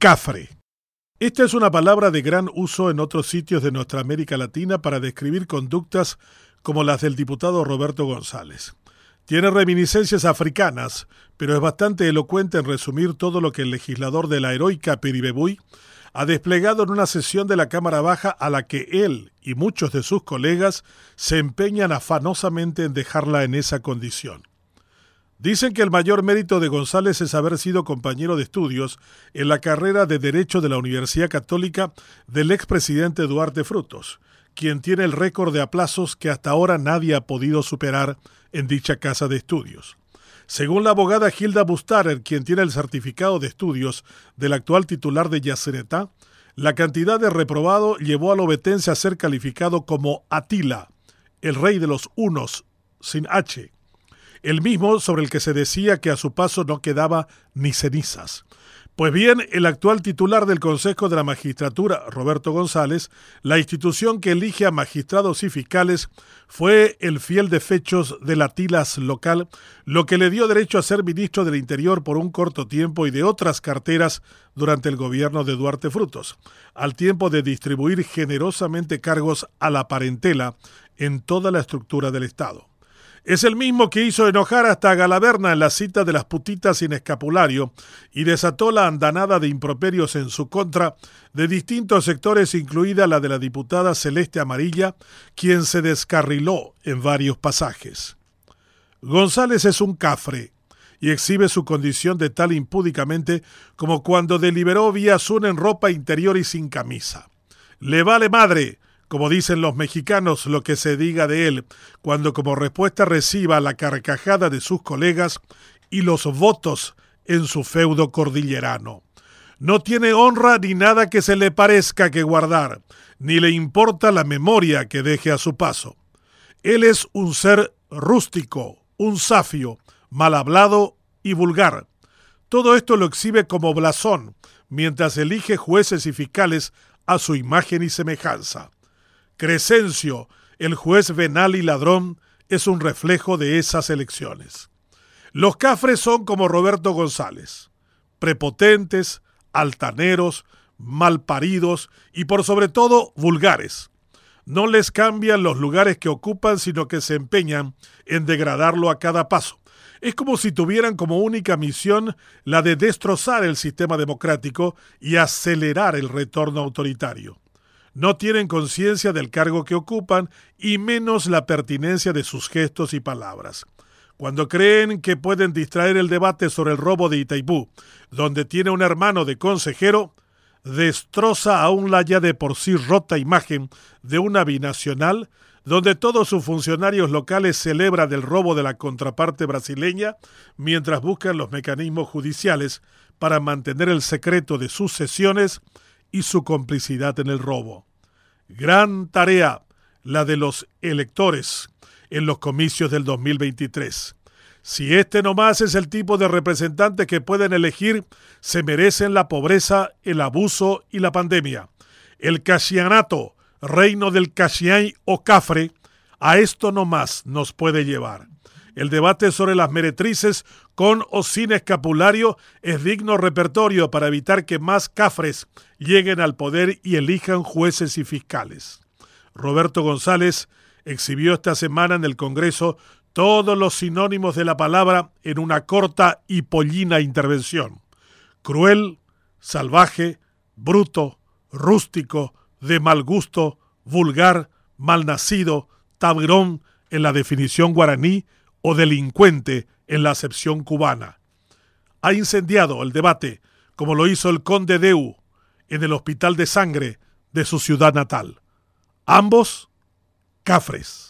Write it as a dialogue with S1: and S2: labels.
S1: Cafre. Esta es una palabra de gran uso en otros sitios de nuestra América Latina para describir conductas como las del diputado Roberto González. Tiene reminiscencias africanas, pero es bastante elocuente en resumir todo lo que el legislador de la heroica Peribebuy ha desplegado en una sesión de la Cámara Baja a la que él y muchos de sus colegas se empeñan afanosamente en dejarla en esa condición. Dicen que el mayor mérito de González es haber sido compañero de estudios en la carrera de Derecho de la Universidad Católica del expresidente Duarte Frutos, quien tiene el récord de aplazos que hasta ahora nadie ha podido superar en dicha casa de estudios. Según la abogada Hilda Bustarer, quien tiene el certificado de estudios del actual titular de Yacenetá, la cantidad de reprobado llevó al obetense a ser calificado como Atila, el rey de los unos, sin H, el mismo sobre el que se decía que a su paso no quedaba ni cenizas. Pues bien, el actual titular del Consejo de la Magistratura, Roberto González, la institución que elige a magistrados y fiscales, fue el fiel de fechos de la Tilas local, lo que le dio derecho a ser ministro del Interior por un corto tiempo y de otras carteras durante el gobierno de Duarte Frutos, al tiempo de distribuir generosamente cargos a la parentela en toda la estructura del Estado. Es el mismo que hizo enojar hasta Galaverna en la cita de las putitas sin escapulario y desató la andanada de improperios en su contra de distintos sectores, incluida la de la diputada Celeste Amarilla, quien se descarriló en varios pasajes. González es un cafre y exhibe su condición de tal impúdicamente como cuando deliberó vía Zoom en ropa interior y sin camisa. Le vale madre como dicen los mexicanos, lo que se diga de él, cuando como respuesta reciba la carcajada de sus colegas y los votos en su feudo cordillerano. No tiene honra ni nada que se le parezca que guardar, ni le importa la memoria que deje a su paso. Él es un ser rústico, un safio, mal hablado y vulgar. Todo esto lo exhibe como blasón, mientras elige jueces y fiscales a su imagen y semejanza. Crescencio, el juez venal y ladrón, es un reflejo de esas elecciones. Los cafres son como Roberto González, prepotentes, altaneros, malparidos y por sobre todo vulgares. No les cambian los lugares que ocupan, sino que se empeñan en degradarlo a cada paso. Es como si tuvieran como única misión la de destrozar el sistema democrático y acelerar el retorno autoritario no tienen conciencia del cargo que ocupan y menos la pertinencia de sus gestos y palabras. Cuando creen que pueden distraer el debate sobre el robo de Itaipú, donde tiene un hermano de consejero, destroza aún la ya de por sí rota imagen de una binacional donde todos sus funcionarios locales celebran el robo de la contraparte brasileña mientras buscan los mecanismos judiciales para mantener el secreto de sus sesiones y su complicidad en el robo. Gran tarea la de los electores en los comicios del 2023. Si este nomás es el tipo de representantes que pueden elegir, se merecen la pobreza, el abuso y la pandemia. El casianato, reino del casiay o cafre, a esto nomás nos puede llevar. El debate sobre las meretrices con o sin escapulario es digno repertorio para evitar que más cafres lleguen al poder y elijan jueces y fiscales. Roberto González exhibió esta semana en el Congreso todos los sinónimos de la palabra en una corta y pollina intervención. Cruel, salvaje, bruto, rústico, de mal gusto, vulgar, malnacido, tabrón en la definición guaraní o delincuente en la acepción cubana. Ha incendiado el debate, como lo hizo el conde Deu en el hospital de sangre de su ciudad natal. Ambos, cafres.